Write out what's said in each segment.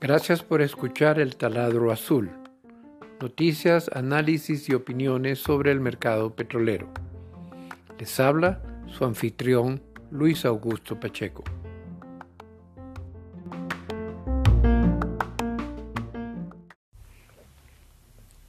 Gracias por escuchar el taladro azul. Noticias, análisis y opiniones sobre el mercado petrolero. Les habla su anfitrión Luis Augusto Pacheco.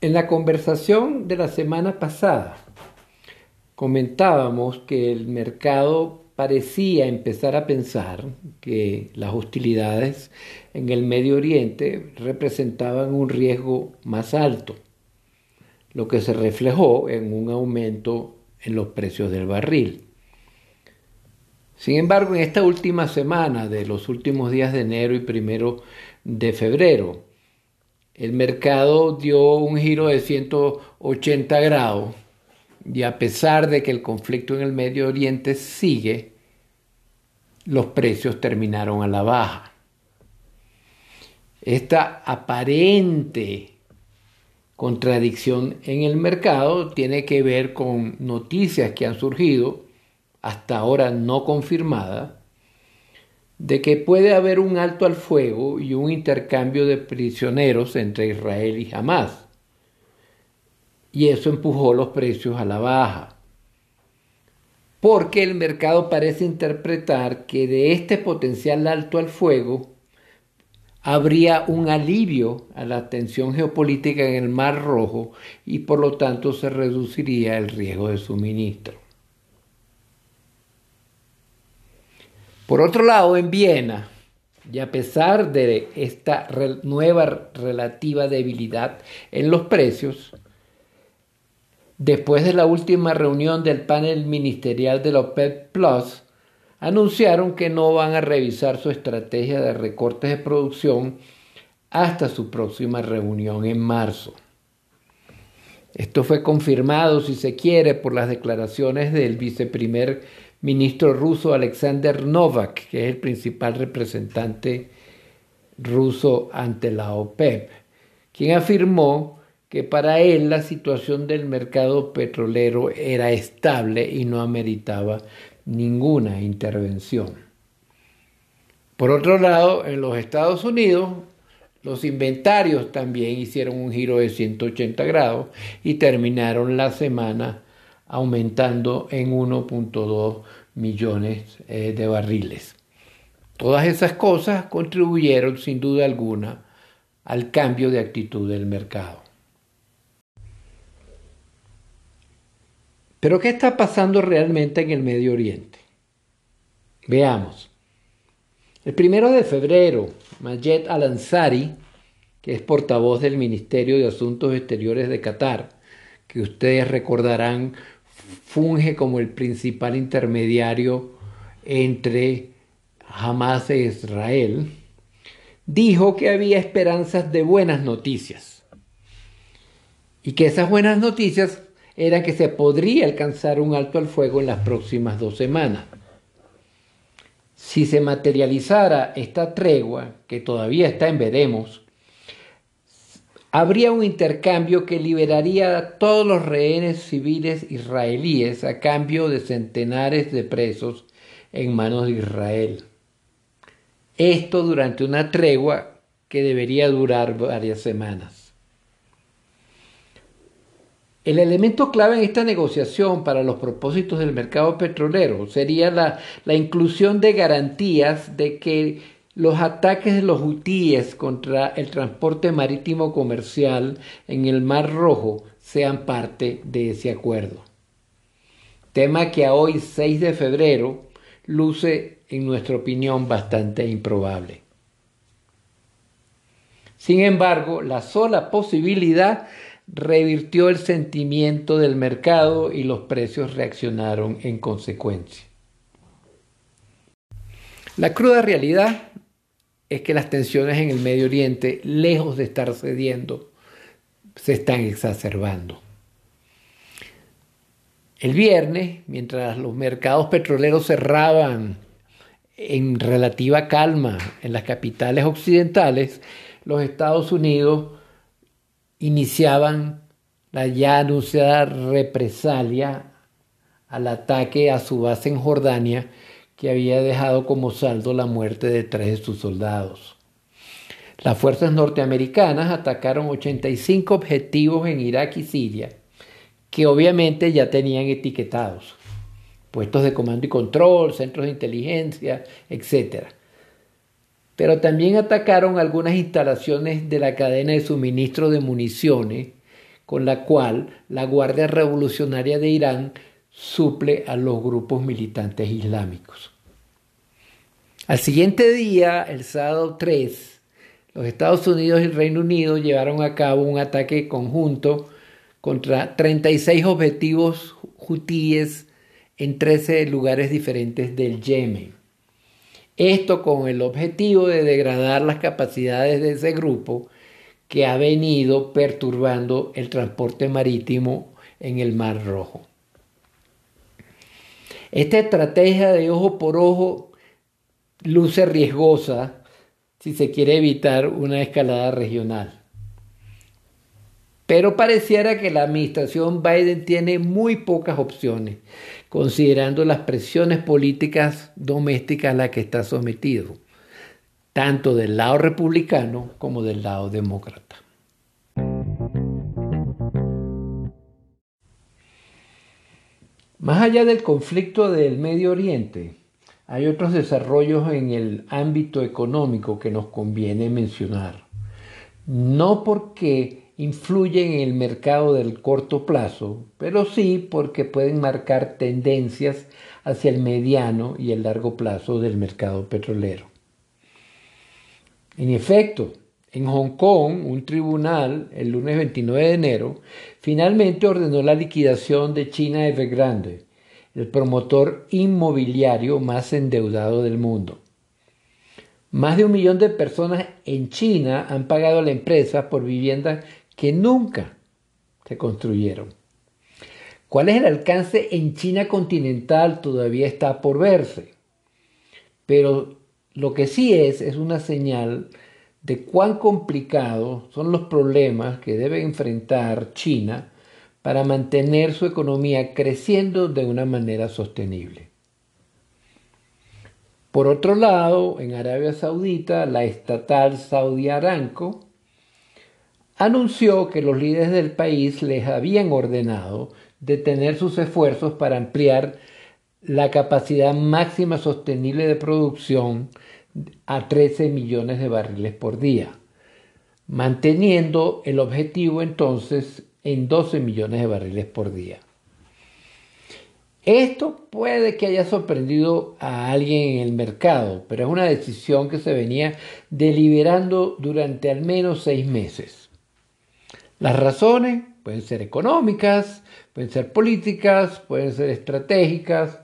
En la conversación de la semana pasada comentábamos que el mercado parecía empezar a pensar que las hostilidades en el Medio Oriente representaban un riesgo más alto, lo que se reflejó en un aumento en los precios del barril. Sin embargo, en esta última semana de los últimos días de enero y primero de febrero, el mercado dio un giro de 180 grados y a pesar de que el conflicto en el Medio Oriente sigue, los precios terminaron a la baja. Esta aparente contradicción en el mercado tiene que ver con noticias que han surgido, hasta ahora no confirmadas, de que puede haber un alto al fuego y un intercambio de prisioneros entre Israel y Hamas y eso empujó los precios a la baja. Porque el mercado parece interpretar que de este potencial alto al fuego habría un alivio a la tensión geopolítica en el Mar Rojo y por lo tanto se reduciría el riesgo de suministro. Por otro lado, en Viena, y a pesar de esta nueva relativa debilidad en los precios, después de la última reunión del panel ministerial de la OPEP Plus, anunciaron que no van a revisar su estrategia de recortes de producción hasta su próxima reunión en marzo. Esto fue confirmado, si se quiere, por las declaraciones del viceprimer ministro ruso Alexander Novak, que es el principal representante ruso ante la OPEP, quien afirmó que para él la situación del mercado petrolero era estable y no ameritaba ninguna intervención. Por otro lado, en los Estados Unidos, los inventarios también hicieron un giro de 180 grados y terminaron la semana aumentando en 1.2 millones eh, de barriles. Todas esas cosas contribuyeron sin duda alguna al cambio de actitud del mercado. Pero ¿qué está pasando realmente en el Medio Oriente? Veamos. El primero de febrero, Majed Al-Ansari, que es portavoz del Ministerio de Asuntos Exteriores de Qatar, que ustedes recordarán funge como el principal intermediario entre Hamas e Israel, dijo que había esperanzas de buenas noticias y que esas buenas noticias era que se podría alcanzar un alto al fuego en las próximas dos semanas. Si se materializara esta tregua, que todavía está en veremos, habría un intercambio que liberaría a todos los rehenes civiles israelíes a cambio de centenares de presos en manos de Israel. Esto durante una tregua que debería durar varias semanas. El elemento clave en esta negociación para los propósitos del mercado petrolero sería la, inclusión de garantías de que los ataques de los hutíes contra el transporte marítimo comercial en el Mar Rojo sean parte de ese acuerdo. Tema que a hoy 6 de febrero luce, en nuestra opinión, bastante improbable. Sin embargo, la sola posibilidad revirtió el sentimiento del mercado y los precios reaccionaron en consecuencia. La cruda realidad es que las tensiones en el Medio Oriente, lejos de estar cediendo, se están exacerbando. El viernes, mientras los mercados petroleros cerraban en relativa calma en las capitales occidentales, los Estados Unidos iniciaban la ya anunciada represalia al ataque a su base en Jordania que había dejado como saldo la muerte de tres de sus soldados. Las fuerzas norteamericanas atacaron 85 objetivos en Irak y Siria, que obviamente ya tenían etiquetados, puestos de comando y control, centros de inteligencia, etc. Pero también atacaron algunas instalaciones de la cadena de suministro de municiones, con la cual la Guardia Revolucionaria de Irán suple a los grupos militantes islámicos. Al siguiente día, el sábado 3, los Estados Unidos y el Reino Unido llevaron a cabo un ataque conjunto contra 36 objetivos hutíes en 13 lugares diferentes del Yemen. Esto con el objetivo de degradar las capacidades de ese grupo que ha venido perturbando el transporte marítimo en el Mar Rojo. Esta estrategia de ojo por ojo luce riesgosa si se quiere evitar una escalada regional. Pero pareciera que la administración Biden tiene muy pocas opciones, considerando las presiones políticas domésticas a las que está sometido, tanto del lado republicano como del lado demócrata. Más allá del conflicto del Medio Oriente, hay otros desarrollos en el ámbito económico que nos conviene mencionar. No porque influyen en el mercado del corto plazo, pero sí porque pueden marcar tendencias hacia el mediano y el largo plazo del mercado petrolero. En efecto, en Hong Kong, un tribunal, el lunes 29 de enero, finalmente ordenó la liquidación de China Evergrande, el promotor inmobiliario más endeudado del mundo. Más de un millón de personas en China han pagado a la empresa por viviendas que nunca se construyeron. ¿Cuál es el alcance en China continental? Todavía está por verse. Pero lo que sí es es una señal de cuán complicados son los problemas que debe enfrentar China para mantener su economía creciendo de una manera sostenible. Por otro lado, en Arabia Saudita, la estatal Saudi Aramco anunció que los líderes del país les habían ordenado detener sus esfuerzos para ampliar la capacidad máxima sostenible de producción a 13 millones de barriles por día, manteniendo el objetivo entonces en 12 millones de barriles por día. Esto puede que haya sorprendido a alguien en el mercado, pero es una decisión que se venía deliberando durante al menos seis meses. Las razones pueden ser económicas, pueden ser políticas, pueden ser estratégicas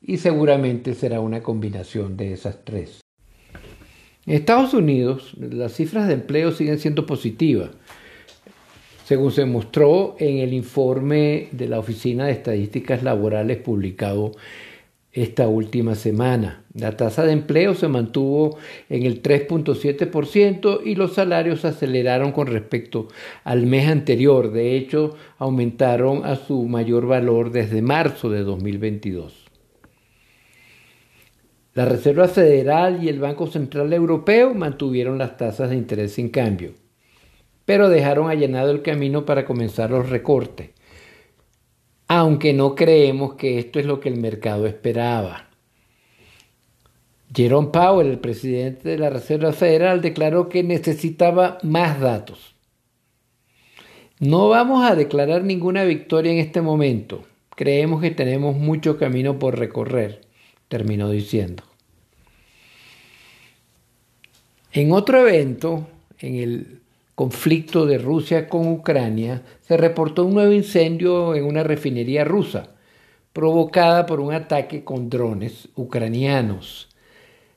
y seguramente será una combinación de esas tres. En Estados Unidos, las cifras de empleo siguen siendo positivas, según se mostró en el informe de la Oficina de Estadísticas Laborales publicado esta última semana. La tasa de empleo se mantuvo en el 3.7% y los salarios aceleraron con respecto al mes anterior. De hecho, aumentaron a su mayor valor desde marzo de 2022. La Reserva Federal y el Banco Central Europeo mantuvieron las tasas de interés sin cambio, pero dejaron allanado el camino para comenzar los recortes, aunque no creemos que esto es lo que el mercado esperaba. Jerome Powell, el presidente de la Reserva Federal, declaró que necesitaba más datos. No vamos a declarar ninguna victoria en este momento. Creemos que tenemos mucho camino por recorrer terminó diciendo. En otro evento, en el conflicto de Rusia con Ucrania, se reportó un nuevo incendio en una refinería rusa, provocada por un ataque con drones ucranianos.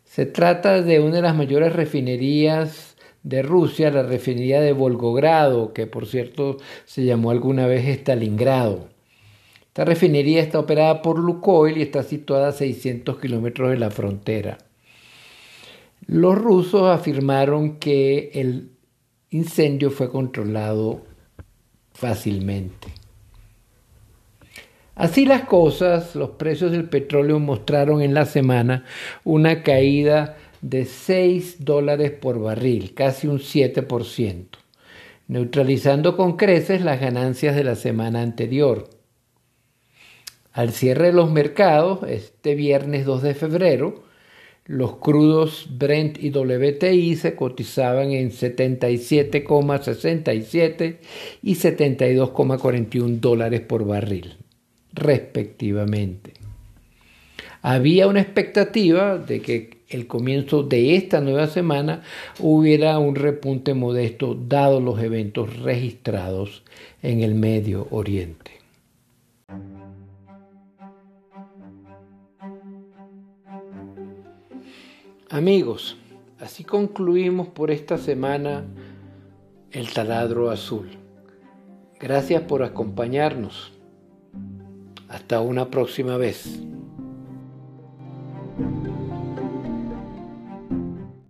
Se trata de una de las mayores refinerías de Rusia, la refinería de Volgogrado, que por cierto se llamó alguna vez Stalingrado. Esta refinería está operada por Lukoil y está situada a 600 kilómetros de la frontera. Los rusos afirmaron que el incendio fue controlado fácilmente. Así las cosas, los precios del petróleo mostraron en la semana una caída de 6 dólares por barril, casi un 7%, neutralizando con creces las ganancias de la semana anterior. Al cierre de los mercados, este viernes 2 de febrero, los crudos Brent y WTI se cotizaban en 77,67 y 72,41 dólares por barril, respectivamente. Había una expectativa de que el comienzo de esta nueva semana hubiera un repunte modesto dado los eventos registrados en el Medio Oriente. Amigos, así concluimos por esta semana el taladro azul. Gracias por acompañarnos. Hasta una próxima vez.